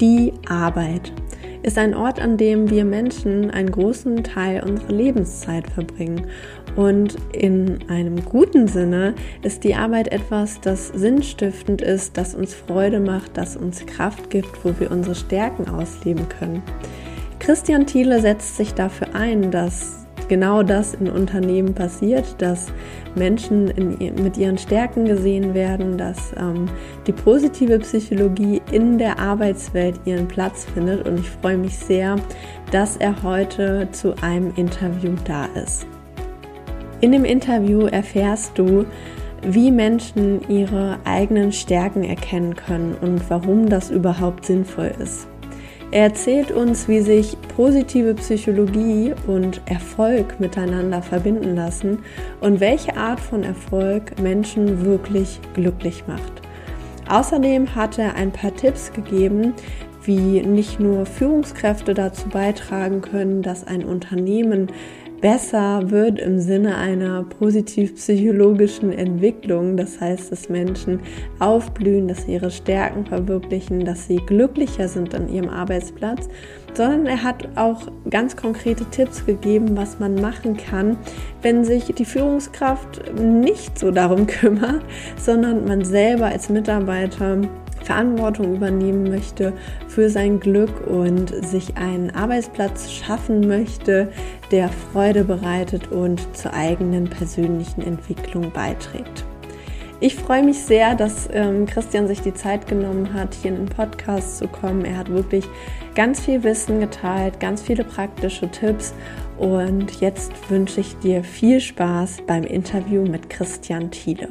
Die Arbeit ist ein Ort, an dem wir Menschen einen großen Teil unserer Lebenszeit verbringen. Und in einem guten Sinne ist die Arbeit etwas, das sinnstiftend ist, das uns Freude macht, das uns Kraft gibt, wo wir unsere Stärken ausleben können. Christian Thiele setzt sich dafür ein, dass genau das in Unternehmen passiert, dass Menschen in, mit ihren Stärken gesehen werden, dass ähm, die positive Psychologie in der Arbeitswelt ihren Platz findet. Und ich freue mich sehr, dass er heute zu einem Interview da ist. In dem Interview erfährst du, wie Menschen ihre eigenen Stärken erkennen können und warum das überhaupt sinnvoll ist. Er erzählt uns, wie sich positive Psychologie und Erfolg miteinander verbinden lassen und welche Art von Erfolg Menschen wirklich glücklich macht. Außerdem hat er ein paar Tipps gegeben, wie nicht nur Führungskräfte dazu beitragen können, dass ein Unternehmen besser wird im Sinne einer positiv-psychologischen Entwicklung. Das heißt, dass Menschen aufblühen, dass sie ihre Stärken verwirklichen, dass sie glücklicher sind an ihrem Arbeitsplatz, sondern er hat auch ganz konkrete Tipps gegeben, was man machen kann, wenn sich die Führungskraft nicht so darum kümmert, sondern man selber als Mitarbeiter Verantwortung übernehmen möchte für sein Glück und sich einen Arbeitsplatz schaffen möchte, der Freude bereitet und zur eigenen persönlichen Entwicklung beiträgt. Ich freue mich sehr, dass ähm, Christian sich die Zeit genommen hat, hier in den Podcast zu kommen. Er hat wirklich ganz viel Wissen geteilt, ganz viele praktische Tipps. Und jetzt wünsche ich dir viel Spaß beim Interview mit Christian Thiele.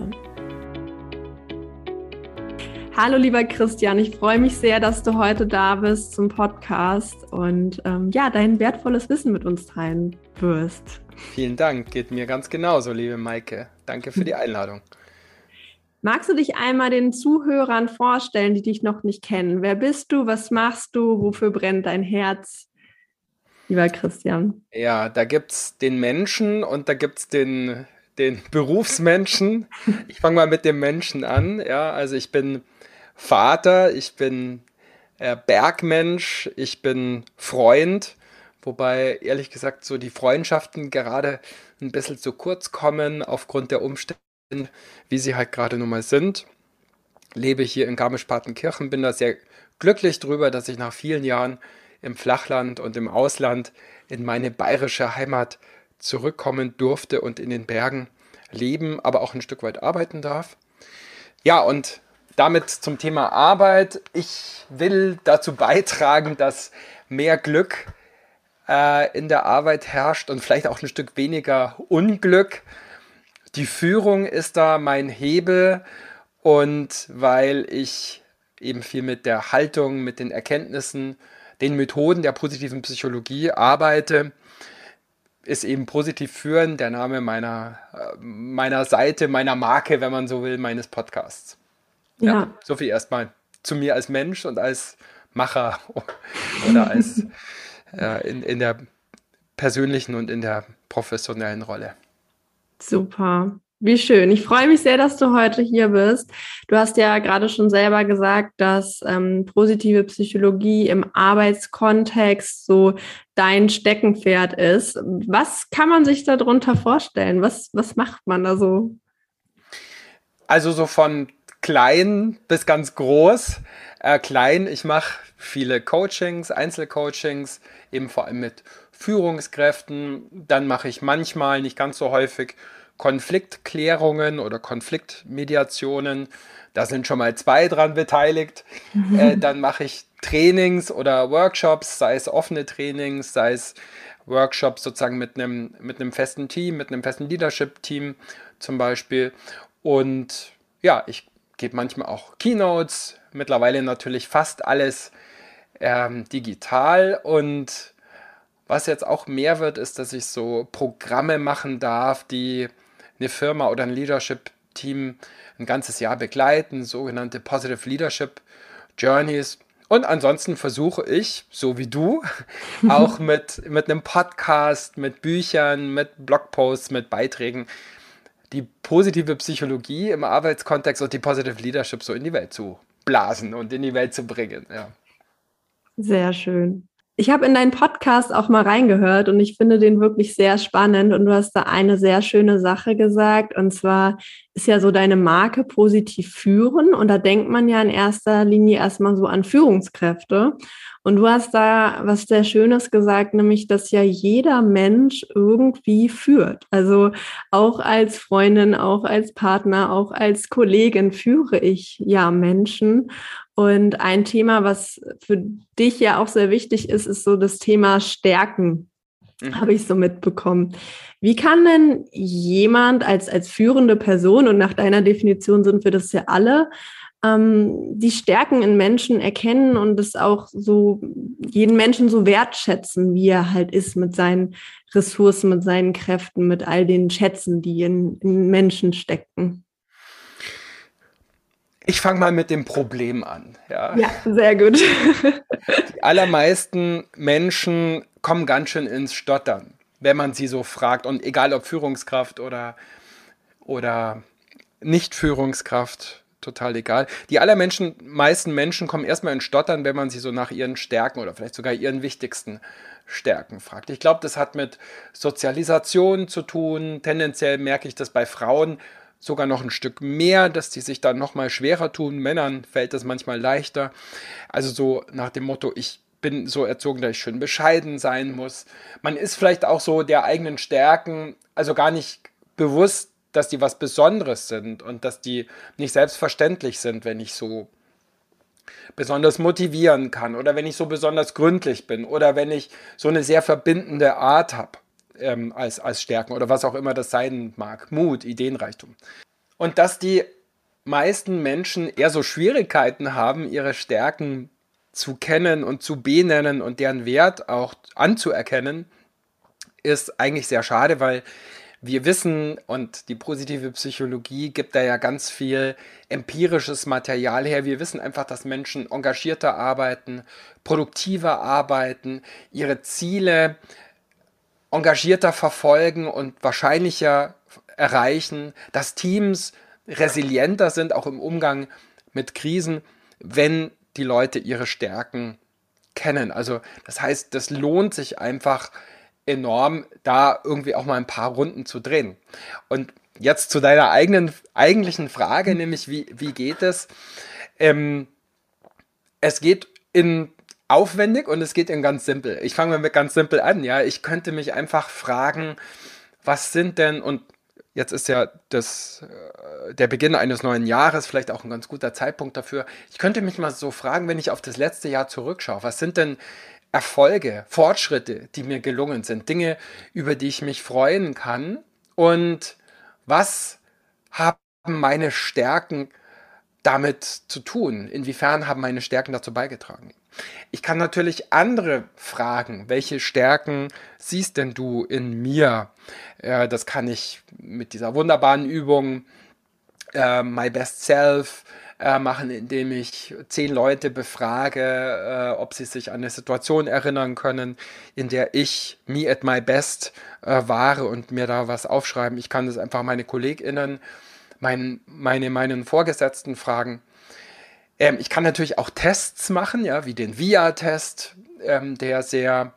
Hallo lieber Christian, ich freue mich sehr, dass du heute da bist zum Podcast und ähm, ja, dein wertvolles Wissen mit uns teilen wirst. Vielen Dank, geht mir ganz genauso, liebe Maike. Danke für die Einladung. Magst du dich einmal den Zuhörern vorstellen, die dich noch nicht kennen? Wer bist du? Was machst du? Wofür brennt dein Herz? Lieber Christian. Ja, da gibt es den Menschen und da gibt es den, den Berufsmenschen. Ich fange mal mit dem Menschen an. Ja, also ich bin Vater, ich bin äh, Bergmensch, ich bin Freund, wobei ehrlich gesagt so die Freundschaften gerade ein bisschen zu kurz kommen aufgrund der Umstände, wie sie halt gerade nun mal sind. Lebe hier in Garmisch-Partenkirchen, bin da sehr glücklich drüber, dass ich nach vielen Jahren im Flachland und im Ausland in meine bayerische Heimat zurückkommen durfte und in den Bergen leben, aber auch ein Stück weit arbeiten darf. Ja, und damit zum Thema Arbeit. Ich will dazu beitragen, dass mehr Glück äh, in der Arbeit herrscht und vielleicht auch ein Stück weniger Unglück. Die Führung ist da mein Hebel und weil ich eben viel mit der Haltung, mit den Erkenntnissen, den Methoden der positiven Psychologie arbeite, ist eben positiv führen der Name meiner, äh, meiner Seite, meiner Marke, wenn man so will, meines Podcasts. Ja. ja. So viel erstmal zu mir als Mensch und als Macher oder als äh, in, in der persönlichen und in der professionellen Rolle. Super. Wie schön. Ich freue mich sehr, dass du heute hier bist. Du hast ja gerade schon selber gesagt, dass ähm, positive Psychologie im Arbeitskontext so dein Steckenpferd ist. Was kann man sich darunter vorstellen? Was, was macht man da so? Also so von klein bis ganz groß. Äh, klein, ich mache viele Coachings, Einzelcoachings, eben vor allem mit Führungskräften. Dann mache ich manchmal, nicht ganz so häufig, Konfliktklärungen oder Konfliktmediationen. Da sind schon mal zwei dran beteiligt. Mhm. Äh, dann mache ich Trainings oder Workshops, sei es offene Trainings, sei es Workshops sozusagen mit einem, mit einem festen Team, mit einem festen Leadership-Team zum Beispiel. Und ja, ich gebe manchmal auch Keynotes, mittlerweile natürlich fast alles ähm, digital und was jetzt auch mehr wird, ist, dass ich so Programme machen darf, die eine Firma oder ein Leadership-Team ein ganzes Jahr begleiten, sogenannte Positive Leadership Journeys. Und ansonsten versuche ich, so wie du, auch mit, mit einem Podcast, mit Büchern, mit Blogposts, mit Beiträgen die positive Psychologie im Arbeitskontext und die Positive Leadership so in die Welt zu blasen und in die Welt zu bringen. Ja. Sehr schön. Ich habe in deinen Podcast auch mal reingehört und ich finde den wirklich sehr spannend und du hast da eine sehr schöne Sache gesagt und zwar ist ja so deine Marke positiv führen und da denkt man ja in erster Linie erstmal so an Führungskräfte und du hast da was sehr Schönes gesagt, nämlich dass ja jeder Mensch irgendwie führt. Also auch als Freundin, auch als Partner, auch als Kollegin führe ich ja Menschen und ein Thema, was für dich ja auch sehr wichtig ist, ist so das Thema Stärken. Mhm. Habe ich so mitbekommen. Wie kann denn jemand als, als führende Person, und nach deiner Definition sind wir das ja alle, ähm, die Stärken in Menschen erkennen und es auch so jeden Menschen so wertschätzen, wie er halt ist mit seinen Ressourcen, mit seinen Kräften, mit all den Schätzen, die in, in Menschen stecken? Ich fange mal mit dem Problem an. Ja, ja sehr gut. Die allermeisten Menschen kommen ganz schön ins Stottern, wenn man sie so fragt. Und egal ob Führungskraft oder, oder Nicht-Führungskraft, total egal. Die allermeisten meisten Menschen kommen erstmal ins Stottern, wenn man sie so nach ihren Stärken oder vielleicht sogar ihren wichtigsten Stärken fragt. Ich glaube, das hat mit Sozialisation zu tun. Tendenziell merke ich das bei Frauen sogar noch ein Stück mehr, dass die sich dann noch mal schwerer tun. Männern fällt das manchmal leichter. Also so nach dem Motto, ich bin so erzogen, dass ich schön bescheiden sein muss. Man ist vielleicht auch so der eigenen Stärken, also gar nicht bewusst, dass die was Besonderes sind und dass die nicht selbstverständlich sind, wenn ich so besonders motivieren kann oder wenn ich so besonders gründlich bin oder wenn ich so eine sehr verbindende Art habe ähm, als, als Stärken oder was auch immer das sein mag. Mut, Ideenreichtum. Und dass die meisten Menschen eher so Schwierigkeiten haben, ihre Stärken zu kennen und zu benennen und deren Wert auch anzuerkennen, ist eigentlich sehr schade, weil wir wissen und die positive Psychologie gibt da ja ganz viel empirisches Material her. Wir wissen einfach, dass Menschen engagierter arbeiten, produktiver arbeiten, ihre Ziele engagierter verfolgen und wahrscheinlicher erreichen, dass Teams resilienter sind, auch im Umgang mit Krisen, wenn die Leute ihre Stärken kennen. Also das heißt, das lohnt sich einfach enorm, da irgendwie auch mal ein paar Runden zu drehen. Und jetzt zu deiner eigenen eigentlichen Frage, nämlich wie, wie geht es? Ähm, es geht in aufwendig und es geht in ganz simpel. Ich fange mal mit ganz simpel an, ja. Ich könnte mich einfach fragen, was sind denn, und jetzt ist ja das, äh, der Beginn eines neuen Jahres vielleicht auch ein ganz guter Zeitpunkt dafür. Ich könnte mich mal so fragen, wenn ich auf das letzte Jahr zurückschaue, was sind denn Erfolge, Fortschritte, die mir gelungen sind, Dinge, über die ich mich freuen kann und was haben meine Stärken damit zu tun? Inwiefern haben meine Stärken dazu beigetragen? Ich kann natürlich andere fragen, welche Stärken siehst denn du in mir? Äh, das kann ich mit dieser wunderbaren Übung äh, My Best Self äh, machen, indem ich zehn Leute befrage, äh, ob sie sich an eine Situation erinnern können, in der ich me at my best äh, war und mir da was aufschreiben. Ich kann das einfach meine KollegInnen, mein, meine, meinen Vorgesetzten fragen. Ähm, ich kann natürlich auch Tests machen, ja, wie den VIA-Test, ähm, der sehr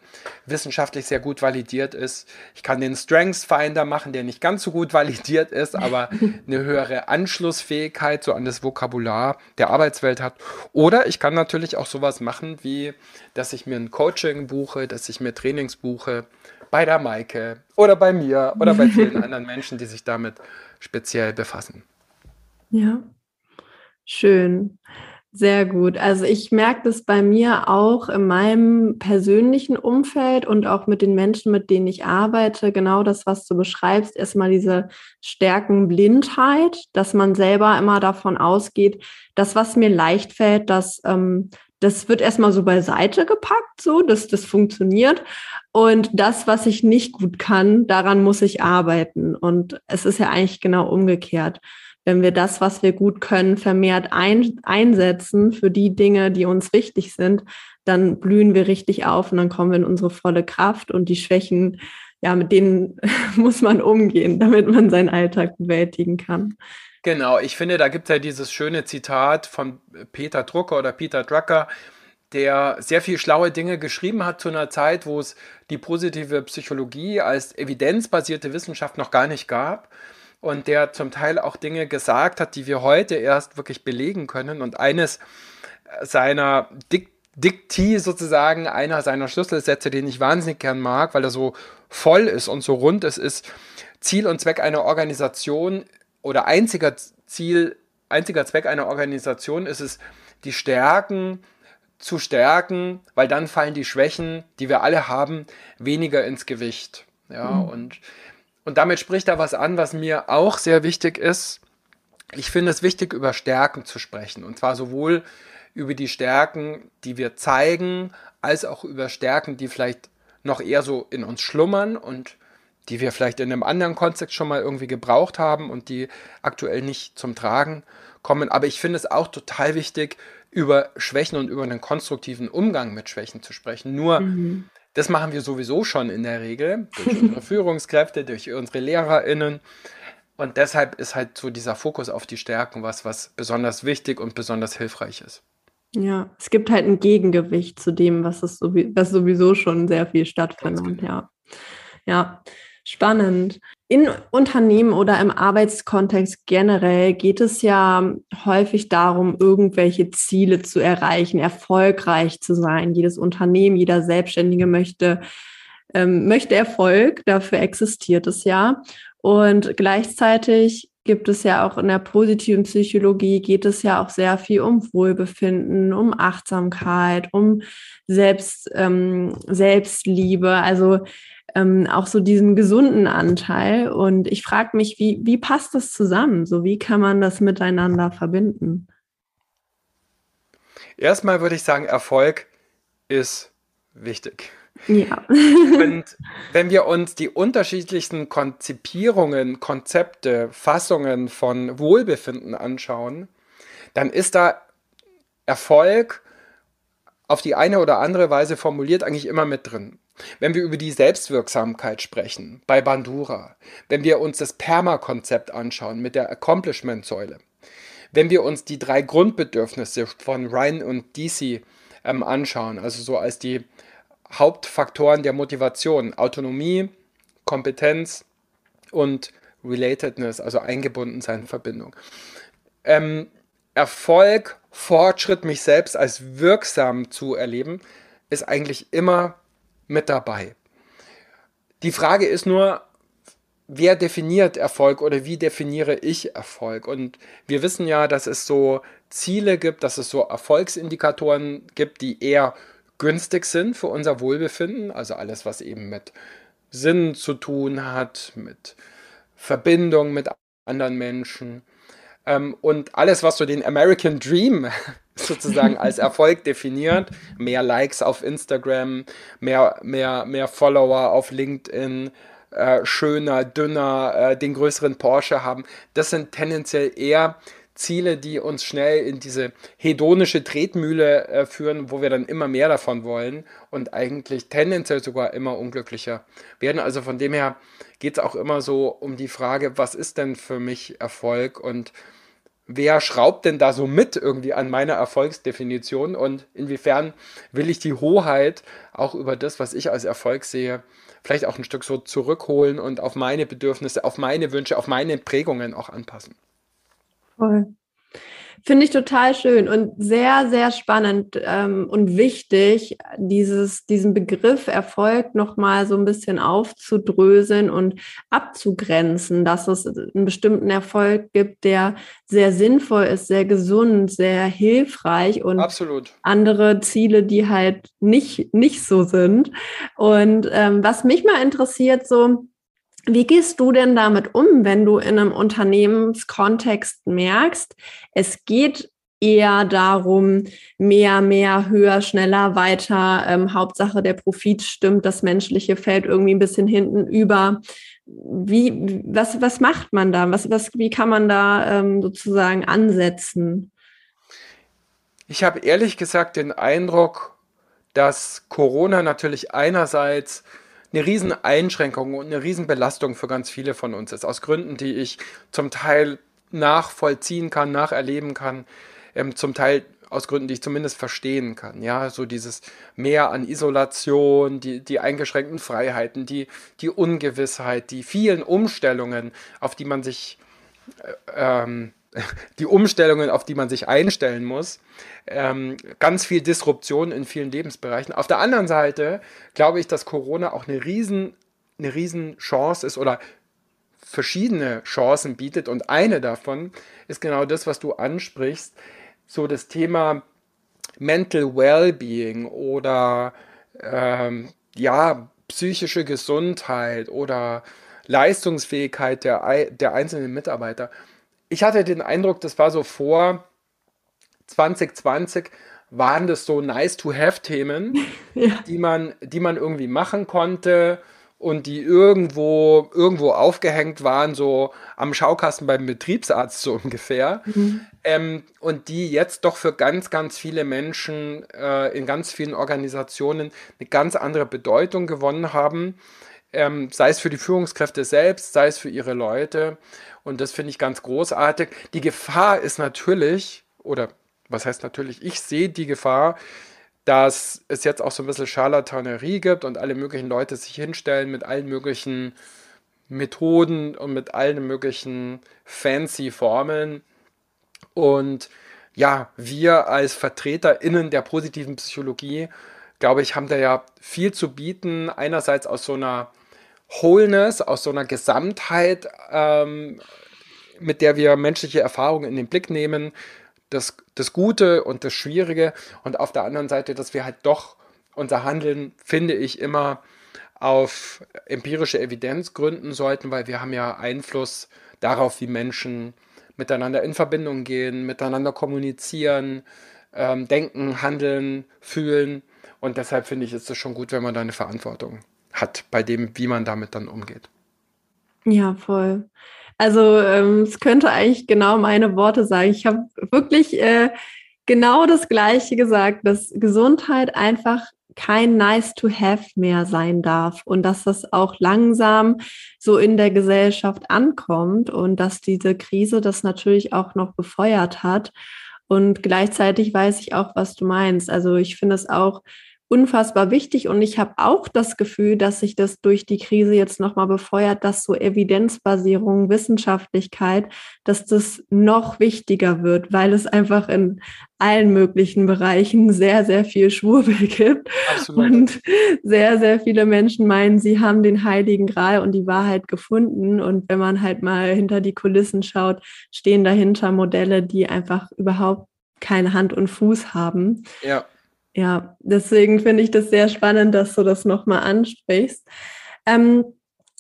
wissenschaftlich sehr gut validiert ist. Ich kann den Strengths Finder machen, der nicht ganz so gut validiert ist, aber eine höhere Anschlussfähigkeit so an das Vokabular der Arbeitswelt hat. Oder ich kann natürlich auch sowas machen, wie, dass ich mir ein Coaching buche, dass ich mir Trainings buche bei der Maike oder bei mir oder bei vielen anderen Menschen, die sich damit speziell befassen. Ja, schön. Sehr gut. Also ich merke das bei mir auch in meinem persönlichen Umfeld und auch mit den Menschen, mit denen ich arbeite. Genau das, was du beschreibst. Erstmal diese Stärkenblindheit, dass man selber immer davon ausgeht, dass was mir leicht fällt, dass ähm, das wird erstmal so beiseite gepackt, so, dass das funktioniert. Und das, was ich nicht gut kann, daran muss ich arbeiten. Und es ist ja eigentlich genau umgekehrt wenn wir das, was wir gut können, vermehrt ein, einsetzen für die Dinge, die uns wichtig sind, dann blühen wir richtig auf und dann kommen wir in unsere volle Kraft und die Schwächen, ja, mit denen muss man umgehen, damit man seinen Alltag bewältigen kann. Genau, ich finde, da gibt es ja dieses schöne Zitat von Peter Drucker oder Peter Drucker, der sehr viel schlaue Dinge geschrieben hat zu einer Zeit, wo es die positive Psychologie als evidenzbasierte Wissenschaft noch gar nicht gab und der zum Teil auch Dinge gesagt hat, die wir heute erst wirklich belegen können. Und eines seiner Dik Dikti sozusagen, einer seiner Schlüsselsätze, den ich wahnsinnig gern mag, weil er so voll ist und so rund ist, ist Ziel und Zweck einer Organisation oder einziger Ziel, einziger Zweck einer Organisation ist es, die Stärken zu stärken, weil dann fallen die Schwächen, die wir alle haben, weniger ins Gewicht. Ja, mhm. und, und damit spricht er was an, was mir auch sehr wichtig ist. Ich finde es wichtig, über Stärken zu sprechen. Und zwar sowohl über die Stärken, die wir zeigen, als auch über Stärken, die vielleicht noch eher so in uns schlummern und die wir vielleicht in einem anderen Kontext schon mal irgendwie gebraucht haben und die aktuell nicht zum Tragen kommen. Aber ich finde es auch total wichtig, über Schwächen und über einen konstruktiven Umgang mit Schwächen zu sprechen. Nur, mhm. Das machen wir sowieso schon in der Regel, durch unsere Führungskräfte, durch unsere LehrerInnen. Und deshalb ist halt so dieser Fokus auf die Stärken was, was besonders wichtig und besonders hilfreich ist. Ja, es gibt halt ein Gegengewicht zu dem, was, es sowieso, was sowieso schon sehr viel stattfindet. Genau. Ja. ja, spannend. In Unternehmen oder im Arbeitskontext generell geht es ja häufig darum, irgendwelche Ziele zu erreichen, erfolgreich zu sein. Jedes Unternehmen, jeder Selbstständige möchte, ähm, möchte Erfolg, dafür existiert es ja. Und gleichzeitig gibt es ja auch in der positiven Psychologie, geht es ja auch sehr viel um Wohlbefinden, um Achtsamkeit, um Selbst, ähm, Selbstliebe. Also ähm, auch so diesen gesunden Anteil. Und ich frage mich, wie, wie passt das zusammen? So, wie kann man das miteinander verbinden? Erstmal würde ich sagen, Erfolg ist wichtig. Ja. Und wenn wir uns die unterschiedlichsten Konzipierungen, Konzepte, Fassungen von Wohlbefinden anschauen, dann ist da Erfolg auf die eine oder andere Weise formuliert eigentlich immer mit drin. Wenn wir über die Selbstwirksamkeit sprechen, bei Bandura, wenn wir uns das PERMA-Konzept anschauen mit der Accomplishment-Säule, wenn wir uns die drei Grundbedürfnisse von Ryan und DC ähm, anschauen, also so als die Hauptfaktoren der Motivation, Autonomie, Kompetenz und Relatedness, also eingebunden sein, Verbindung. Ähm, Erfolg, Fortschritt, mich selbst als wirksam zu erleben, ist eigentlich immer mit dabei. Die Frage ist nur, wer definiert Erfolg oder wie definiere ich Erfolg? Und wir wissen ja, dass es so Ziele gibt, dass es so Erfolgsindikatoren gibt, die eher günstig sind für unser Wohlbefinden. Also alles, was eben mit Sinn zu tun hat, mit Verbindung mit anderen Menschen. Ähm, und alles, was so den American Dream sozusagen als Erfolg definiert. Mehr Likes auf Instagram, mehr, mehr, mehr Follower auf LinkedIn, äh, schöner, dünner, äh, den größeren Porsche haben. Das sind tendenziell eher Ziele, die uns schnell in diese hedonische Tretmühle äh, führen, wo wir dann immer mehr davon wollen und eigentlich tendenziell sogar immer unglücklicher werden. Also von dem her geht es auch immer so um die Frage, was ist denn für mich Erfolg und wer schraubt denn da so mit irgendwie an meiner Erfolgsdefinition und inwiefern will ich die Hoheit auch über das, was ich als Erfolg sehe, vielleicht auch ein Stück so zurückholen und auf meine Bedürfnisse, auf meine Wünsche, auf meine Prägungen auch anpassen. Voll. Finde ich total schön und sehr, sehr spannend ähm, und wichtig, dieses, diesen Begriff Erfolg nochmal so ein bisschen aufzudröseln und abzugrenzen, dass es einen bestimmten Erfolg gibt, der sehr sinnvoll ist, sehr gesund, sehr hilfreich und Absolut. andere Ziele, die halt nicht, nicht so sind. Und ähm, was mich mal interessiert, so, wie gehst du denn damit um, wenn du in einem Unternehmenskontext merkst, es geht eher darum, mehr, mehr, höher, schneller, weiter. Ähm, Hauptsache der Profit stimmt, das Menschliche fällt irgendwie ein bisschen hinten über. Wie, was, was macht man da? Was, was, wie kann man da ähm, sozusagen ansetzen? Ich habe ehrlich gesagt den Eindruck, dass Corona natürlich einerseits eine riesen Einschränkung und eine riesen Belastung für ganz viele von uns ist. Aus Gründen, die ich zum Teil nachvollziehen kann, nacherleben kann, ähm, zum Teil aus Gründen, die ich zumindest verstehen kann. Ja, so dieses Mehr an Isolation, die, die eingeschränkten Freiheiten, die, die Ungewissheit, die vielen Umstellungen, auf die man sich, äh, ähm, die Umstellungen, auf die man sich einstellen muss. Ähm, ganz viel Disruption in vielen Lebensbereichen. Auf der anderen Seite glaube ich, dass Corona auch eine riesen, eine riesen Chance ist oder verschiedene Chancen bietet und eine davon ist genau das, was du ansprichst, so das Thema Mental Wellbeing oder ähm, ja, psychische Gesundheit oder Leistungsfähigkeit der, der einzelnen Mitarbeiter. Ich hatte den Eindruck, das war so vor 2020 waren das so nice to have Themen, ja. die man, die man irgendwie machen konnte und die irgendwo, irgendwo aufgehängt waren, so am Schaukasten beim Betriebsarzt so ungefähr. Mhm. Ähm, und die jetzt doch für ganz, ganz viele Menschen äh, in ganz vielen Organisationen eine ganz andere Bedeutung gewonnen haben. Ähm, sei es für die Führungskräfte selbst, sei es für ihre Leute. Und das finde ich ganz großartig. Die Gefahr ist natürlich, oder was heißt natürlich, ich sehe die Gefahr, dass es jetzt auch so ein bisschen Charlatanerie gibt und alle möglichen Leute sich hinstellen mit allen möglichen Methoden und mit allen möglichen fancy Formeln. Und ja, wir als VertreterInnen der positiven Psychologie, glaube ich, haben da ja viel zu bieten. Einerseits aus so einer Wholeness, aus so einer Gesamtheit, ähm, mit der wir menschliche Erfahrungen in den Blick nehmen, das, das Gute und das Schwierige und auf der anderen Seite, dass wir halt doch unser Handeln, finde ich, immer auf empirische Evidenz gründen sollten, weil wir haben ja Einfluss darauf, wie Menschen miteinander in Verbindung gehen, miteinander kommunizieren, ähm, denken, handeln, fühlen. Und deshalb finde ich, ist es schon gut, wenn man da eine Verantwortung hat bei dem, wie man damit dann umgeht. Ja, voll. Also ähm, es könnte eigentlich genau meine Worte sagen. Ich habe wirklich äh, genau das Gleiche gesagt, dass Gesundheit einfach kein Nice to Have mehr sein darf und dass das auch langsam so in der Gesellschaft ankommt und dass diese Krise das natürlich auch noch befeuert hat. Und gleichzeitig weiß ich auch, was du meinst. Also ich finde es auch unfassbar wichtig und ich habe auch das Gefühl, dass sich das durch die Krise jetzt nochmal befeuert, dass so Evidenzbasierung, Wissenschaftlichkeit, dass das noch wichtiger wird, weil es einfach in allen möglichen Bereichen sehr, sehr viel Schwurbel gibt Absolut. und sehr, sehr viele Menschen meinen, sie haben den heiligen Gral und die Wahrheit gefunden und wenn man halt mal hinter die Kulissen schaut, stehen dahinter Modelle, die einfach überhaupt keine Hand und Fuß haben. Ja. Ja, deswegen finde ich das sehr spannend, dass du das nochmal ansprichst. Ähm,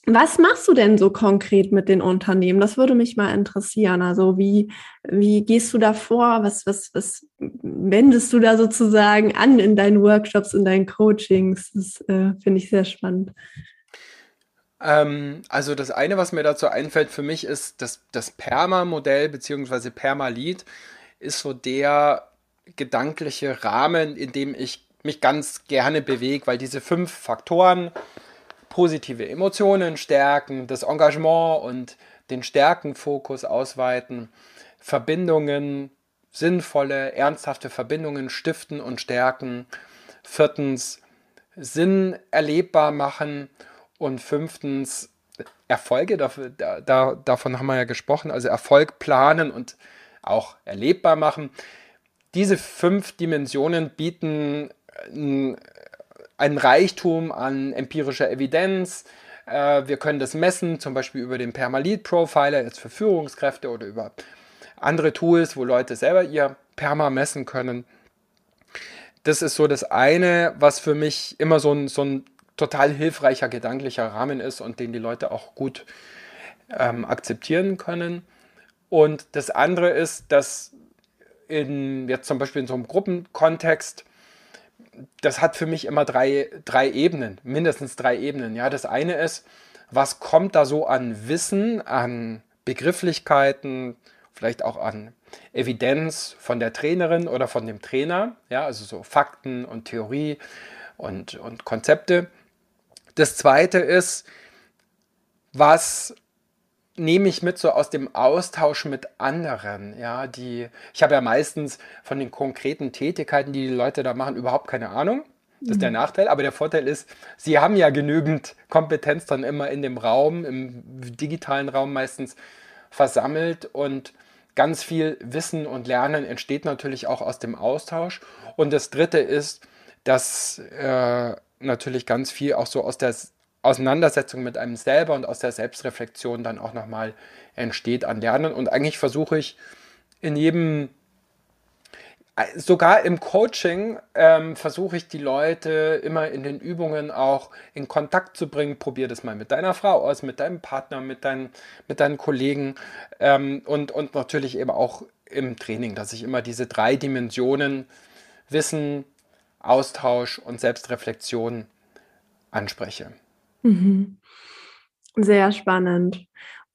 was machst du denn so konkret mit den Unternehmen? Das würde mich mal interessieren. Also wie, wie gehst du da vor? Was, was, was wendest du da sozusagen an in deinen Workshops, in deinen Coachings? Das äh, finde ich sehr spannend. Ähm, also das eine, was mir dazu einfällt für mich, ist das, das Perma-Modell bzw. Permalit ist so der gedankliche Rahmen, in dem ich mich ganz gerne bewege, weil diese fünf Faktoren, positive Emotionen stärken, das Engagement und den Stärkenfokus ausweiten, Verbindungen, sinnvolle, ernsthafte Verbindungen stiften und stärken, viertens Sinn erlebbar machen. Und fünftens Erfolge, dafür, da, davon haben wir ja gesprochen, also Erfolg planen und auch erlebbar machen diese fünf Dimensionen bieten äh, einen Reichtum an empirischer Evidenz. Äh, wir können das messen, zum Beispiel über den Permalit-Profiler jetzt für Führungskräfte oder über andere Tools, wo Leute selber ihr Perma messen können. Das ist so das eine, was für mich immer so ein, so ein total hilfreicher gedanklicher Rahmen ist und den die Leute auch gut ähm, akzeptieren können. Und das andere ist, dass in, jetzt zum Beispiel in so einem Gruppenkontext, das hat für mich immer drei, drei Ebenen, mindestens drei Ebenen. Ja, das eine ist, was kommt da so an Wissen, an Begrifflichkeiten, vielleicht auch an Evidenz von der Trainerin oder von dem Trainer, ja, also so Fakten und Theorie und, und Konzepte. Das zweite ist, was nehme ich mit so aus dem Austausch mit anderen, ja, die, ich habe ja meistens von den konkreten Tätigkeiten, die die Leute da machen, überhaupt keine Ahnung. Das ist der mhm. Nachteil, aber der Vorteil ist, sie haben ja genügend Kompetenz dann immer in dem Raum, im digitalen Raum meistens versammelt und ganz viel Wissen und Lernen entsteht natürlich auch aus dem Austausch. Und das Dritte ist, dass äh, natürlich ganz viel auch so aus der Auseinandersetzung mit einem selber und aus der Selbstreflexion dann auch nochmal entsteht an Lernen. Und eigentlich versuche ich in jedem, sogar im Coaching, ähm, versuche ich die Leute immer in den Übungen auch in Kontakt zu bringen. Probier das mal mit deiner Frau aus, mit deinem Partner, mit deinen, mit deinen Kollegen ähm, und, und natürlich eben auch im Training, dass ich immer diese drei Dimensionen Wissen, Austausch und Selbstreflexion anspreche. Mhm. Sehr spannend.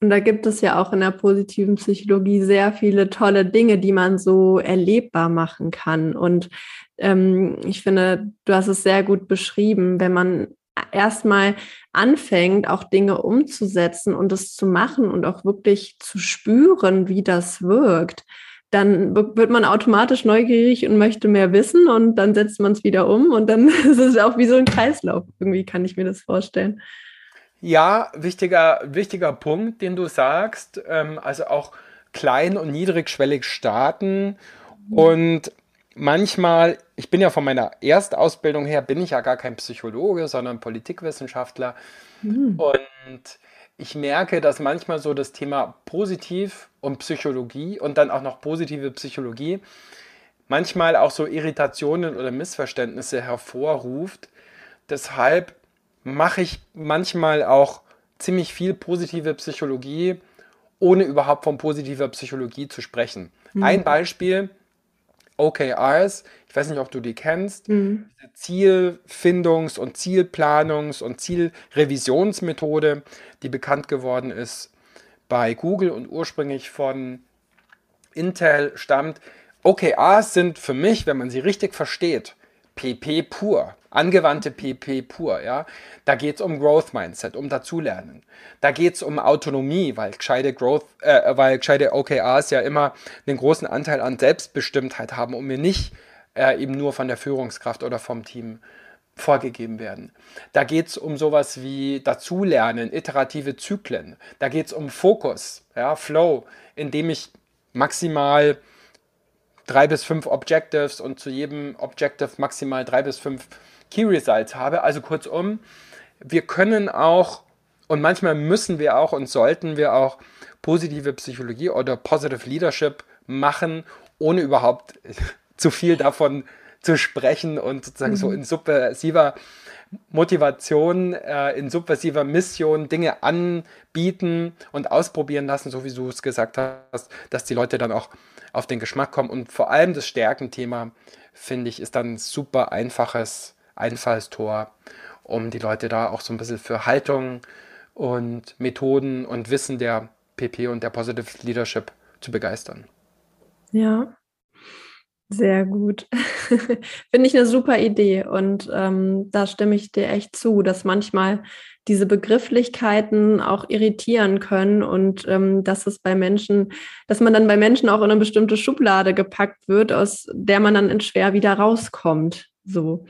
Und da gibt es ja auch in der positiven Psychologie sehr viele tolle Dinge, die man so erlebbar machen kann. Und ähm, ich finde, du hast es sehr gut beschrieben, wenn man erstmal anfängt, auch Dinge umzusetzen und es zu machen und auch wirklich zu spüren, wie das wirkt, dann wird man automatisch neugierig und möchte mehr wissen und dann setzt man es wieder um und dann ist es auch wie so ein Kreislauf. Irgendwie kann ich mir das vorstellen. Ja, wichtiger, wichtiger Punkt, den du sagst. Ähm, also auch klein und niedrigschwellig starten und manchmal, ich bin ja von meiner Erstausbildung her, bin ich ja gar kein Psychologe, sondern Politikwissenschaftler. Mhm. Und ich merke, dass manchmal so das Thema positiv und Psychologie und dann auch noch positive Psychologie manchmal auch so Irritationen oder Missverständnisse hervorruft. Deshalb mache ich manchmal auch ziemlich viel positive Psychologie, ohne überhaupt von positiver Psychologie zu sprechen. Mhm. Ein Beispiel, OKRs, ich weiß nicht, ob du die kennst, mhm. Zielfindungs- und Zielplanungs- und Zielrevisionsmethode, die bekannt geworden ist bei Google und ursprünglich von Intel stammt. OKRs sind für mich, wenn man sie richtig versteht, PP pur, angewandte PP pur. Ja? Da geht es um Growth Mindset, um Dazulernen. Da geht es um Autonomie, weil gescheite, Growth, äh, weil gescheite OKRs ja immer einen großen Anteil an Selbstbestimmtheit haben und mir nicht äh, eben nur von der Führungskraft oder vom Team vorgegeben werden. Da geht es um sowas wie Dazulernen, iterative Zyklen. Da geht es um Fokus, ja, Flow, indem ich maximal drei bis fünf Objectives und zu jedem Objective maximal drei bis fünf Key Results habe. Also kurzum, wir können auch und manchmal müssen wir auch und sollten wir auch positive Psychologie oder Positive Leadership machen, ohne überhaupt zu viel davon zu sprechen und sozusagen mhm. so in subversiver Motivation, äh, in subversiver Mission Dinge anbieten und ausprobieren lassen, so wie du es gesagt hast, dass die Leute dann auch auf den Geschmack kommen. Und vor allem das Stärkenthema, finde ich, ist dann ein super einfaches Einfallstor, um die Leute da auch so ein bisschen für Haltung und Methoden und Wissen der PP und der Positive Leadership zu begeistern. Ja, sehr gut. Finde ich eine super Idee. Und ähm, da stimme ich dir echt zu, dass manchmal diese Begrifflichkeiten auch irritieren können und ähm, dass es bei Menschen, dass man dann bei Menschen auch in eine bestimmte Schublade gepackt wird, aus der man dann schwer wieder rauskommt. So.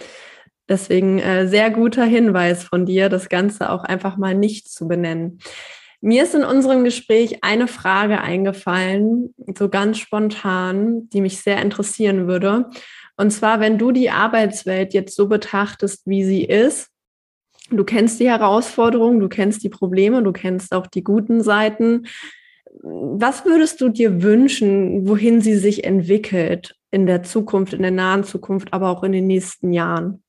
Deswegen äh, sehr guter Hinweis von dir, das Ganze auch einfach mal nicht zu benennen. Mir ist in unserem Gespräch eine Frage eingefallen, so ganz spontan, die mich sehr interessieren würde. Und zwar, wenn du die Arbeitswelt jetzt so betrachtest, wie sie ist, du kennst die Herausforderungen, du kennst die Probleme, du kennst auch die guten Seiten. Was würdest du dir wünschen, wohin sie sich entwickelt in der Zukunft, in der nahen Zukunft, aber auch in den nächsten Jahren?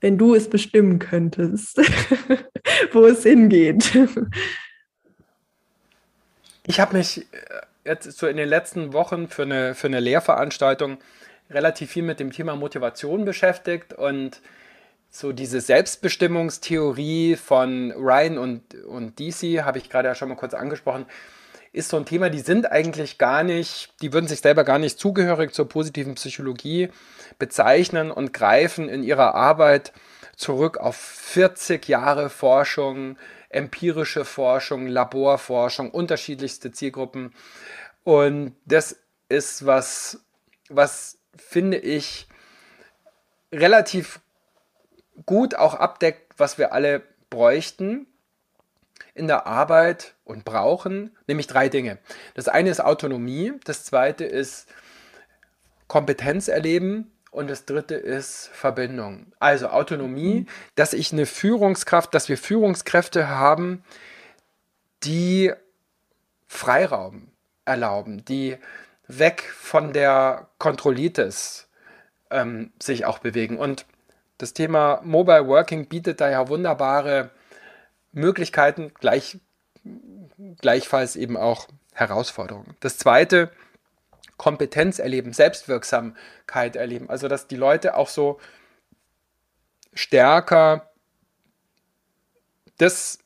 wenn du es bestimmen könntest, wo es hingeht. Ich habe mich äh, jetzt so in den letzten Wochen für eine, für eine Lehrveranstaltung relativ viel mit dem Thema Motivation beschäftigt und so diese Selbstbestimmungstheorie von Ryan und, und DC, habe ich gerade ja schon mal kurz angesprochen, ist so ein Thema, die sind eigentlich gar nicht, die würden sich selber gar nicht zugehörig zur positiven Psychologie bezeichnen und greifen in ihrer Arbeit zurück auf 40 Jahre Forschung empirische Forschung, Laborforschung, unterschiedlichste Zielgruppen. Und das ist was, was finde ich relativ gut auch abdeckt, was wir alle bräuchten in der Arbeit und brauchen, nämlich drei Dinge. Das eine ist Autonomie, das zweite ist Kompetenz erleben und das dritte ist Verbindung. Also Autonomie, mhm. dass ich eine Führungskraft, dass wir Führungskräfte haben, die Freiraum erlauben, die weg von der Kontrollitis ähm, sich auch bewegen. Und das Thema Mobile Working bietet da ja wunderbare Möglichkeiten, gleich, gleichfalls eben auch Herausforderungen. Das zweite, Kompetenz erleben, Selbstwirksamkeit erleben. Also, dass die Leute auch so stärker das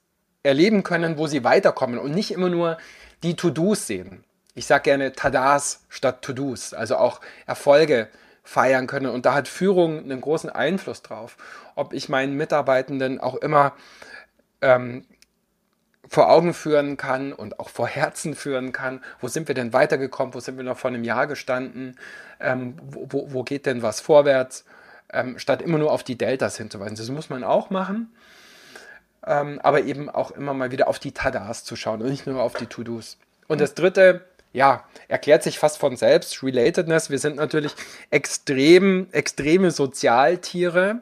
erleben können, wo sie weiterkommen und nicht immer nur die To-Dos sehen. Ich sage gerne Tadas statt To-Dos, also auch Erfolge feiern können. Und da hat Führung einen großen Einfluss drauf, ob ich meinen Mitarbeitenden auch immer ähm, vor Augen führen kann und auch vor Herzen führen kann. Wo sind wir denn weitergekommen? Wo sind wir noch vor einem Jahr gestanden? Ähm, wo, wo, geht denn was vorwärts? Ähm, statt immer nur auf die Deltas hinzuweisen. Das muss man auch machen. Ähm, aber eben auch immer mal wieder auf die Tadas zu schauen und nicht nur auf die To-Dos. Und das dritte, ja, erklärt sich fast von selbst, Relatedness. Wir sind natürlich extrem, extreme Sozialtiere.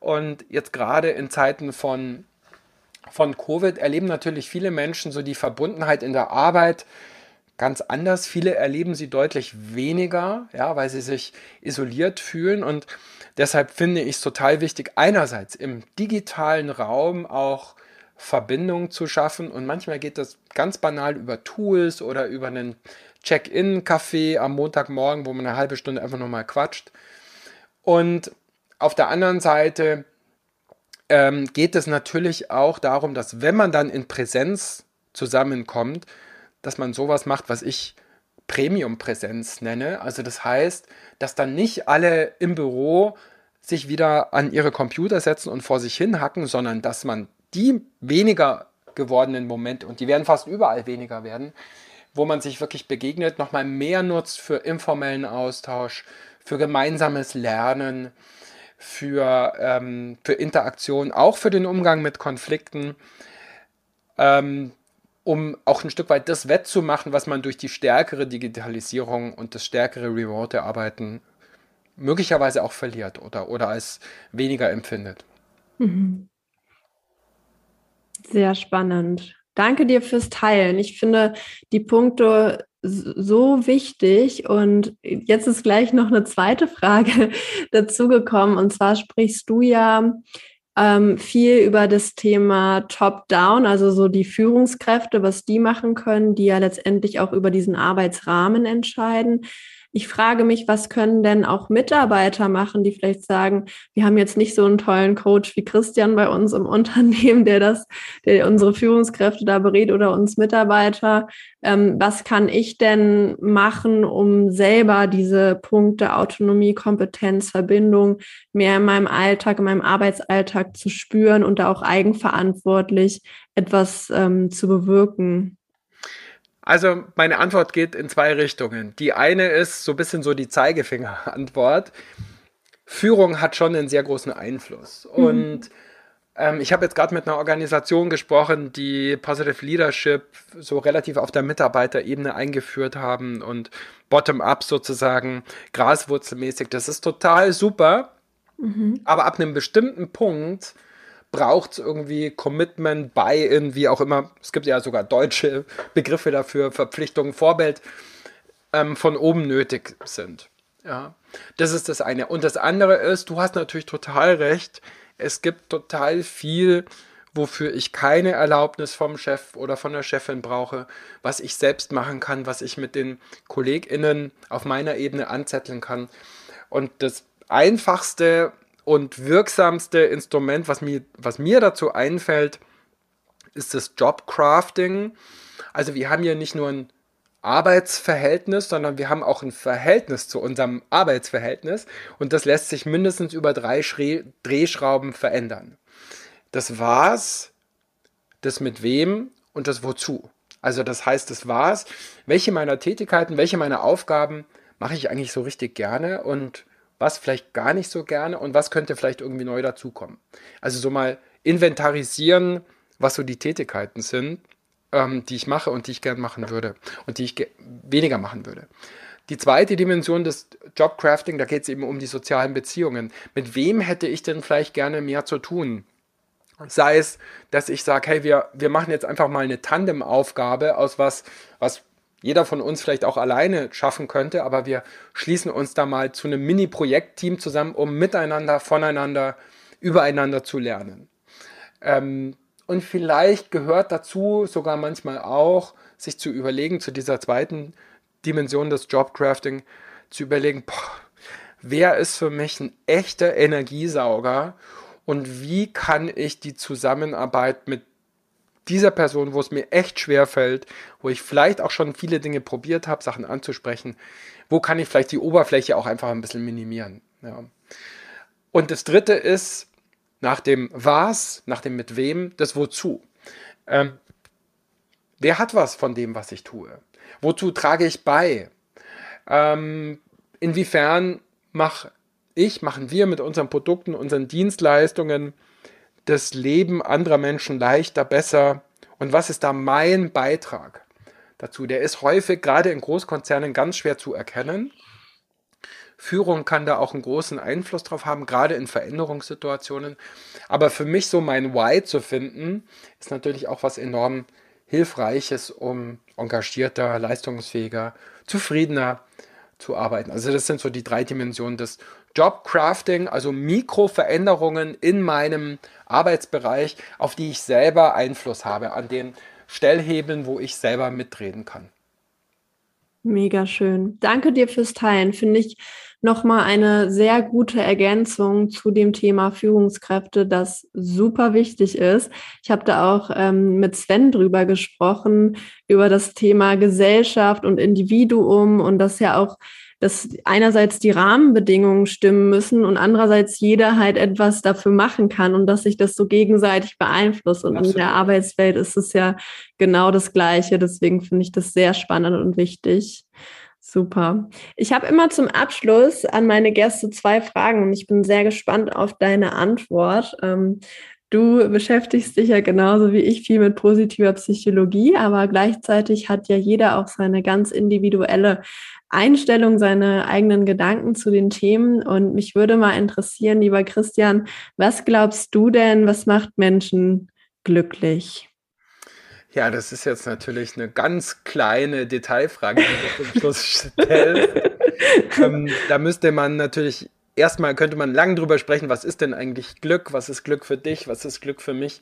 Und jetzt gerade in Zeiten von, von Covid erleben natürlich viele Menschen so die Verbundenheit in der Arbeit ganz anders. Viele erleben sie deutlich weniger, ja, weil sie sich isoliert fühlen. Und deshalb finde ich es total wichtig, einerseits im digitalen Raum auch Verbindung zu schaffen. Und manchmal geht das ganz banal über Tools oder über einen Check-in-Café am Montagmorgen, wo man eine halbe Stunde einfach nochmal quatscht. Und auf der anderen Seite ähm, geht es natürlich auch darum, dass wenn man dann in Präsenz zusammenkommt, dass man sowas macht, was ich Premium-Präsenz nenne. Also das heißt, dass dann nicht alle im Büro sich wieder an ihre Computer setzen und vor sich hin hacken, sondern dass man die weniger gewordenen Momente, und die werden fast überall weniger werden, wo man sich wirklich begegnet, nochmal mehr nutzt für informellen Austausch, für gemeinsames Lernen, für, ähm, für Interaktion, auch für den Umgang mit Konflikten, ähm, um auch ein Stück weit das wettzumachen, was man durch die stärkere Digitalisierung und das stärkere Remote-Arbeiten möglicherweise auch verliert oder, oder als weniger empfindet. Mhm. Sehr spannend. Danke dir fürs Teilen. Ich finde die Punkte so wichtig. Und jetzt ist gleich noch eine zweite Frage dazugekommen. Und zwar sprichst du ja ähm, viel über das Thema Top-Down, also so die Führungskräfte, was die machen können, die ja letztendlich auch über diesen Arbeitsrahmen entscheiden. Ich frage mich, was können denn auch Mitarbeiter machen, die vielleicht sagen, wir haben jetzt nicht so einen tollen Coach wie Christian bei uns im Unternehmen, der das, der unsere Führungskräfte da berät oder uns Mitarbeiter. Ähm, was kann ich denn machen, um selber diese Punkte Autonomie, Kompetenz, Verbindung mehr in meinem Alltag, in meinem Arbeitsalltag zu spüren und da auch eigenverantwortlich etwas ähm, zu bewirken? Also meine Antwort geht in zwei Richtungen. Die eine ist so ein bisschen so die Zeigefinger-Antwort. Führung hat schon einen sehr großen Einfluss. Mhm. Und ähm, ich habe jetzt gerade mit einer Organisation gesprochen, die Positive Leadership so relativ auf der Mitarbeiterebene eingeführt haben und bottom-up sozusagen, graswurzelmäßig. Das ist total super. Mhm. Aber ab einem bestimmten Punkt braucht es irgendwie Commitment, Buy-in, wie auch immer. Es gibt ja sogar deutsche Begriffe dafür, Verpflichtungen, Vorbild ähm, von oben nötig sind. Ja, das ist das eine. Und das andere ist, du hast natürlich total recht, es gibt total viel, wofür ich keine Erlaubnis vom Chef oder von der Chefin brauche, was ich selbst machen kann, was ich mit den KollegInnen auf meiner Ebene anzetteln kann. Und das einfachste und wirksamste Instrument, was mir, was mir dazu einfällt, ist das Jobcrafting. Also wir haben hier nicht nur ein Arbeitsverhältnis, sondern wir haben auch ein Verhältnis zu unserem Arbeitsverhältnis und das lässt sich mindestens über drei Schre Drehschrauben verändern. Das war's das mit wem und das wozu. Also das heißt, das war's. Welche meiner Tätigkeiten, welche meiner Aufgaben mache ich eigentlich so richtig gerne und was vielleicht gar nicht so gerne und was könnte vielleicht irgendwie neu dazukommen. Also so mal inventarisieren, was so die Tätigkeiten sind, ähm, die ich mache und die ich gern machen würde und die ich weniger machen würde. Die zweite Dimension des Jobcrafting, da geht es eben um die sozialen Beziehungen. Mit wem hätte ich denn vielleicht gerne mehr zu tun? Sei es, dass ich sage, hey, wir, wir machen jetzt einfach mal eine Tandem-Aufgabe aus was, was jeder von uns vielleicht auch alleine schaffen könnte, aber wir schließen uns da mal zu einem Mini-Projektteam zusammen, um miteinander, voneinander, übereinander zu lernen. Ähm, und vielleicht gehört dazu sogar manchmal auch, sich zu überlegen, zu dieser zweiten Dimension des Jobcrafting, zu überlegen, boah, wer ist für mich ein echter Energiesauger und wie kann ich die Zusammenarbeit mit dieser Person, wo es mir echt schwer fällt, wo ich vielleicht auch schon viele Dinge probiert habe, Sachen anzusprechen, wo kann ich vielleicht die Oberfläche auch einfach ein bisschen minimieren. Ja. Und das dritte ist, nach dem Was, nach dem mit wem, das Wozu. Ähm, wer hat was von dem, was ich tue? Wozu trage ich bei? Ähm, inwiefern mache ich, machen wir mit unseren Produkten, unseren Dienstleistungen das Leben anderer Menschen leichter, besser? Und was ist da mein Beitrag dazu? Der ist häufig gerade in Großkonzernen ganz schwer zu erkennen. Führung kann da auch einen großen Einfluss drauf haben, gerade in Veränderungssituationen. Aber für mich so mein Why zu finden, ist natürlich auch was enorm Hilfreiches, um engagierter, leistungsfähiger, zufriedener zu arbeiten. Also das sind so die drei Dimensionen des Jobcrafting, also Mikroveränderungen in meinem Arbeitsbereich, auf die ich selber Einfluss habe, an den Stellhebeln, wo ich selber mitreden kann. Mega schön. Danke dir fürs Teilen. Finde ich nochmal eine sehr gute Ergänzung zu dem Thema Führungskräfte, das super wichtig ist. Ich habe da auch ähm, mit Sven drüber gesprochen, über das Thema Gesellschaft und Individuum und das ja auch dass einerseits die Rahmenbedingungen stimmen müssen und andererseits jeder halt etwas dafür machen kann und dass sich das so gegenseitig beeinflusst. Und Absolut. in der Arbeitswelt ist es ja genau das Gleiche. Deswegen finde ich das sehr spannend und wichtig. Super. Ich habe immer zum Abschluss an meine Gäste zwei Fragen und ich bin sehr gespannt auf deine Antwort. Du beschäftigst dich ja genauso wie ich viel mit positiver Psychologie, aber gleichzeitig hat ja jeder auch seine ganz individuelle Einstellung, seine eigenen Gedanken zu den Themen. Und mich würde mal interessieren, lieber Christian, was glaubst du denn, was macht Menschen glücklich? Ja, das ist jetzt natürlich eine ganz kleine Detailfrage, die du zum Schluss stellst. ähm, da müsste man natürlich erstmal könnte man lang drüber sprechen, was ist denn eigentlich Glück, was ist Glück für dich, was ist Glück für mich,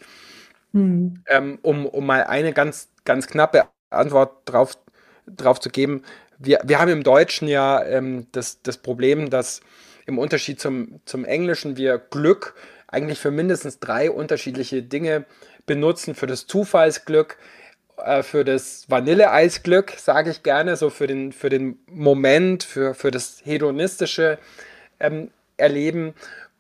hm. ähm, um, um mal eine ganz, ganz knappe Antwort drauf, drauf zu geben. Wir, wir haben im Deutschen ja ähm, das, das Problem, dass im Unterschied zum, zum Englischen wir Glück eigentlich für mindestens drei unterschiedliche Dinge benutzen. Für das Zufallsglück, äh, für das Vanilleeisglück, sage ich gerne, so für den, für den Moment, für, für das hedonistische ähm, erleben.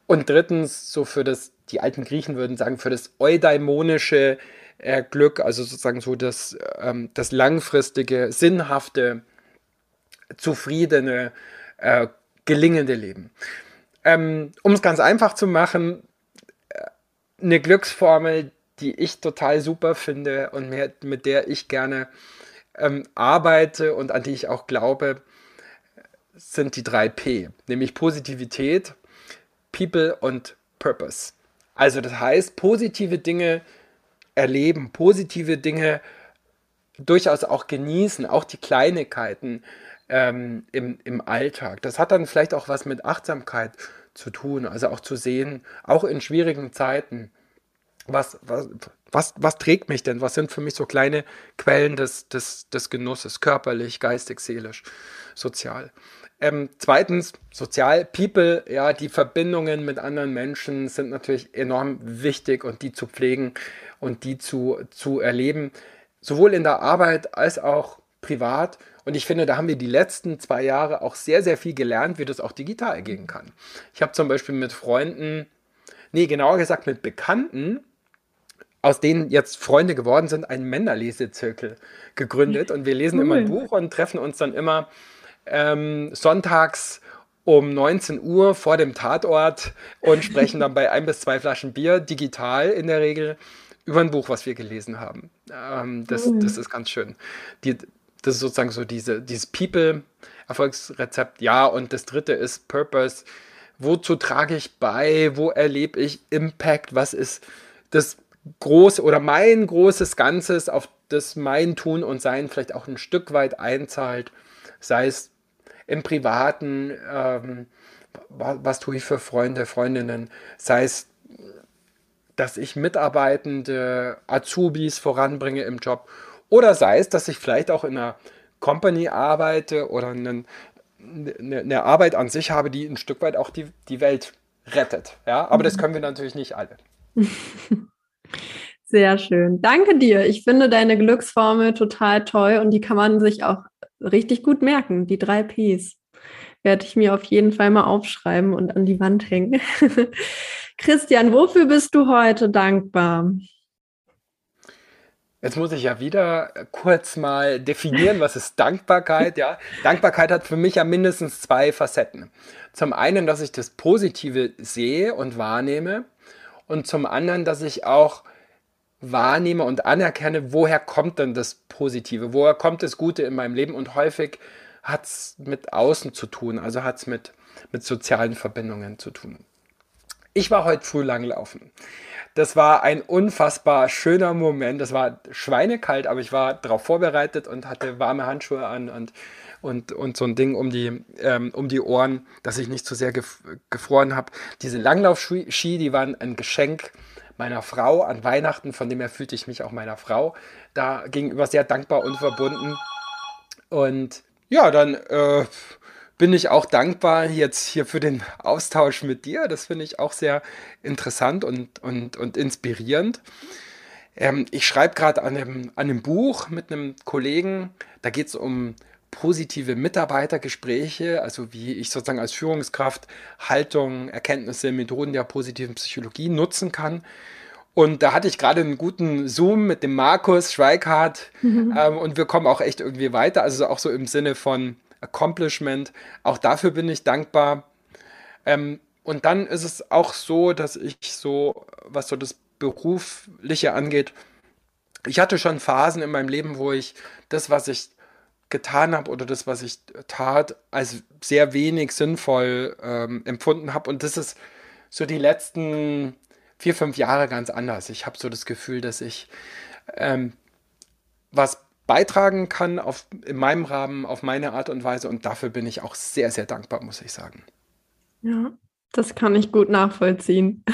Und drittens, so für das, die alten Griechen würden sagen, für das eudaimonische äh, Glück, also sozusagen so das, ähm, das langfristige, sinnhafte, zufriedene, äh, gelingende Leben. Ähm, um es ganz einfach zu machen, äh, eine Glücksformel, die ich total super finde und mit, der ich gerne ähm, arbeite und an die ich auch glaube, sind die drei P, nämlich Positivität, People und Purpose. Also das heißt, positive Dinge erleben, positive Dinge durchaus auch genießen, auch die Kleinigkeiten ähm, im, im Alltag. Das hat dann vielleicht auch was mit Achtsamkeit zu tun, also auch zu sehen, auch in schwierigen Zeiten, was, was, was, was trägt mich denn? Was sind für mich so kleine Quellen des, des, des Genusses, körperlich, geistig, seelisch, sozial? Ähm, zweitens, sozial, People, ja, die Verbindungen mit anderen Menschen sind natürlich enorm wichtig und die zu pflegen und die zu, zu erleben, sowohl in der Arbeit als auch privat. Und ich finde, da haben wir die letzten zwei Jahre auch sehr, sehr viel gelernt, wie das auch digital gehen kann. Ich habe zum Beispiel mit Freunden, nee, genauer gesagt mit Bekannten, aus denen jetzt Freunde geworden sind, einen Männerlesezirkel gegründet. Und wir lesen cool. immer ein Buch und treffen uns dann immer ähm, sonntags um 19 Uhr vor dem Tatort und sprechen dann bei ein bis zwei Flaschen Bier, digital in der Regel, über ein Buch, was wir gelesen haben. Ähm, das, mhm. das ist ganz schön. Die, das ist sozusagen so diese, dieses People-Erfolgsrezept. Ja, und das dritte ist Purpose. Wozu trage ich bei? Wo erlebe ich Impact? Was ist das große oder mein großes Ganzes, auf das mein Tun und Sein vielleicht auch ein Stück weit einzahlt? Sei es im Privaten, ähm, was, was tue ich für Freunde, Freundinnen, sei es dass ich Mitarbeitende, Azubis voranbringe im Job oder sei es, dass ich vielleicht auch in einer Company arbeite oder einen, eine, eine, Arbeit an sich habe, die ein Stück weit auch die, die Welt rettet. Ja, aber mhm. das können wir natürlich nicht alle. Sehr schön. Danke dir. Ich finde deine Glücksformel total toll und die kann man sich auch richtig gut merken. Die drei Ps werde ich mir auf jeden Fall mal aufschreiben und an die Wand hängen. Christian, wofür bist du heute dankbar? Jetzt muss ich ja wieder kurz mal definieren, was ist Dankbarkeit. Ja, Dankbarkeit hat für mich ja mindestens zwei Facetten. Zum einen, dass ich das Positive sehe und wahrnehme und zum anderen, dass ich auch wahrnehme und anerkenne, woher kommt denn das Positive, woher kommt das Gute in meinem Leben und häufig hat es mit Außen zu tun, also hat es mit, mit sozialen Verbindungen zu tun. Ich war heute früh langlaufen. Das war ein unfassbar schöner Moment. Das war schweinekalt, aber ich war darauf vorbereitet und hatte warme Handschuhe an und, und, und so ein Ding um die, ähm, um die Ohren, dass ich nicht zu sehr gef gefroren habe. Diese Langlaufski, die waren ein Geschenk meiner Frau an Weihnachten, von dem her fühlte ich mich auch meiner Frau da gegenüber sehr dankbar und verbunden. Und ja, dann äh, bin ich auch dankbar jetzt hier für den Austausch mit dir. Das finde ich auch sehr interessant und, und, und inspirierend. Ähm, ich schreibe gerade an einem, an einem Buch mit einem Kollegen. Da geht es um positive Mitarbeitergespräche, also wie ich sozusagen als Führungskraft Haltung, Erkenntnisse, Methoden der positiven Psychologie nutzen kann. Und da hatte ich gerade einen guten Zoom mit dem Markus Schweikart mhm. ähm, und wir kommen auch echt irgendwie weiter, also auch so im Sinne von Accomplishment. Auch dafür bin ich dankbar. Ähm, und dann ist es auch so, dass ich so, was so das Berufliche angeht, ich hatte schon Phasen in meinem Leben, wo ich das, was ich getan habe oder das, was ich tat, als sehr wenig sinnvoll ähm, empfunden habe. Und das ist so die letzten vier, fünf Jahre ganz anders. Ich habe so das Gefühl, dass ich ähm, was beitragen kann auf, in meinem Rahmen, auf meine Art und Weise. Und dafür bin ich auch sehr, sehr dankbar, muss ich sagen. Ja, das kann ich gut nachvollziehen.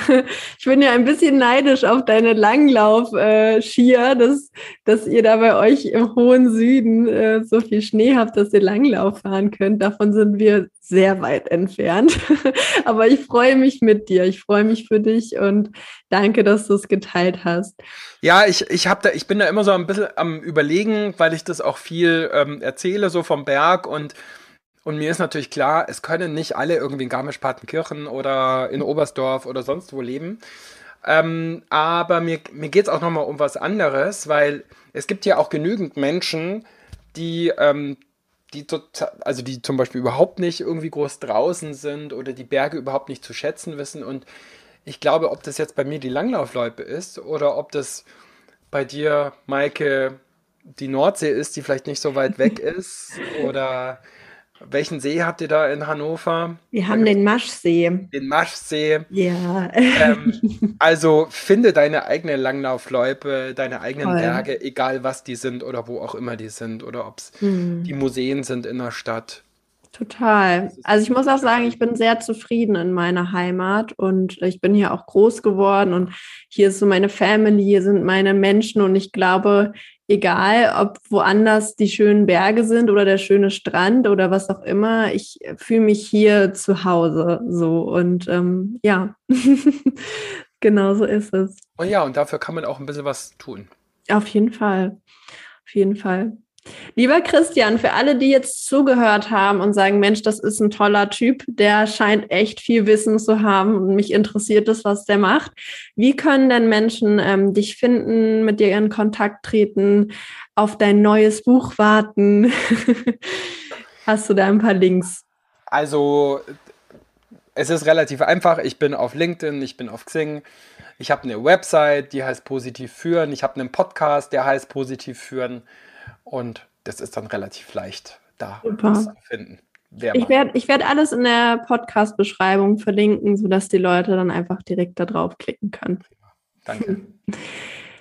Ich bin ja ein bisschen neidisch auf deine Langlauf-Skier, dass, dass ihr da bei euch im hohen Süden äh, so viel Schnee habt, dass ihr Langlauf fahren könnt. Davon sind wir sehr weit entfernt. Aber ich freue mich mit dir. Ich freue mich für dich und danke, dass du es geteilt hast. Ja, ich, ich, hab da, ich bin da immer so ein bisschen am Überlegen, weil ich das auch viel ähm, erzähle, so vom Berg und und mir ist natürlich klar, es können nicht alle irgendwie in Garmisch-Partenkirchen oder in Oberstdorf oder sonst wo leben. Ähm, aber mir, mir geht es auch nochmal um was anderes, weil es gibt ja auch genügend Menschen, die, ähm, die, also die zum Beispiel überhaupt nicht irgendwie groß draußen sind oder die Berge überhaupt nicht zu schätzen wissen. Und ich glaube, ob das jetzt bei mir die Langlaufloipe ist oder ob das bei dir, Maike, die Nordsee ist, die vielleicht nicht so weit weg ist oder welchen See habt ihr da in Hannover? Wir haben den Maschsee. Den Maschsee. Ja. Ähm, also finde deine eigene Langlaufloipe, deine eigenen Toll. Berge, egal was die sind oder wo auch immer die sind oder ob es hm. die Museen sind in der Stadt. Total. Also ich muss auch sagen, ich bin sehr zufrieden in meiner Heimat und ich bin hier auch groß geworden und hier ist so meine Family, hier sind meine Menschen und ich glaube, egal ob woanders die schönen Berge sind oder der schöne Strand oder was auch immer, ich fühle mich hier zu Hause so und ähm, ja, genau so ist es. Und ja, und dafür kann man auch ein bisschen was tun. Auf jeden Fall, auf jeden Fall. Lieber Christian, für alle, die jetzt zugehört haben und sagen, Mensch, das ist ein toller Typ, der scheint echt viel Wissen zu haben und mich interessiert das, was der macht. Wie können denn Menschen ähm, dich finden, mit dir in Kontakt treten, auf dein neues Buch warten? Hast du da ein paar Links? Also, es ist relativ einfach. Ich bin auf LinkedIn, ich bin auf Xing. Ich habe eine Website, die heißt Positiv führen. Ich habe einen Podcast, der heißt Positiv führen. Und das ist dann relativ leicht da zu finden. Ich werde ich werd alles in der Podcast-Beschreibung verlinken, sodass die Leute dann einfach direkt da drauf klicken können. Danke.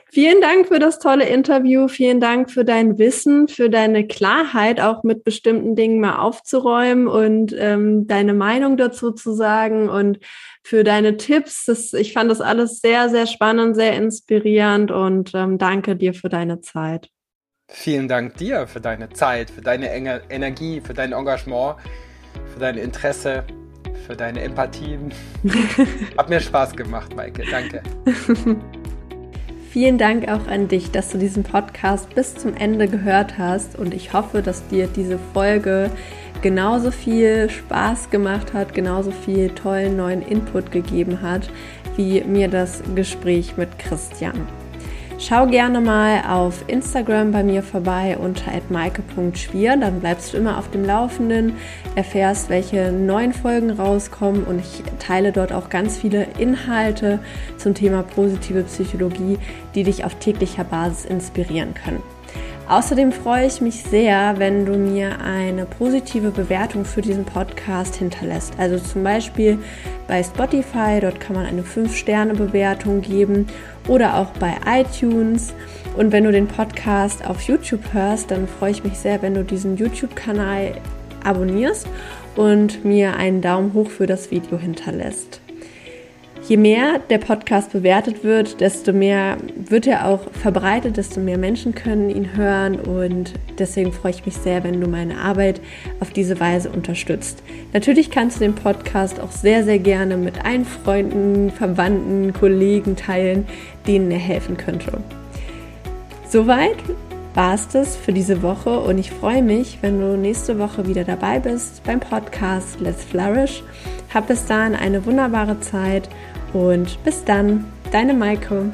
Vielen Dank für das tolle Interview. Vielen Dank für dein Wissen, für deine Klarheit, auch mit bestimmten Dingen mal aufzuräumen und ähm, deine Meinung dazu zu sagen und für deine Tipps. Das, ich fand das alles sehr, sehr spannend, sehr inspirierend und ähm, danke dir für deine Zeit. Vielen Dank dir für deine Zeit, für deine Energie, für dein Engagement, für dein Interesse, für deine Empathie. Hat mir Spaß gemacht, Maike. Danke. Vielen Dank auch an dich, dass du diesen Podcast bis zum Ende gehört hast und ich hoffe, dass dir diese Folge genauso viel Spaß gemacht hat, genauso viel tollen neuen Input gegeben hat, wie mir das Gespräch mit Christian. Schau gerne mal auf Instagram bei mir vorbei unter @maike.schwier, dann bleibst du immer auf dem Laufenden, erfährst, welche neuen Folgen rauskommen und ich teile dort auch ganz viele Inhalte zum Thema positive Psychologie, die dich auf täglicher Basis inspirieren können. Außerdem freue ich mich sehr, wenn du mir eine positive Bewertung für diesen Podcast hinterlässt. Also zum Beispiel bei Spotify, dort kann man eine 5-Sterne-Bewertung geben oder auch bei iTunes. Und wenn du den Podcast auf YouTube hörst, dann freue ich mich sehr, wenn du diesen YouTube-Kanal abonnierst und mir einen Daumen hoch für das Video hinterlässt. Je mehr der Podcast bewertet wird, desto mehr wird er auch verbreitet, desto mehr Menschen können ihn hören und deswegen freue ich mich sehr, wenn du meine Arbeit auf diese Weise unterstützt. Natürlich kannst du den Podcast auch sehr, sehr gerne mit allen Freunden, Verwandten, Kollegen teilen, denen er helfen könnte. Soweit war es das für diese Woche und ich freue mich, wenn du nächste Woche wieder dabei bist beim Podcast Let's Flourish. Hab bis dahin eine wunderbare Zeit und bis dann, deine Maike.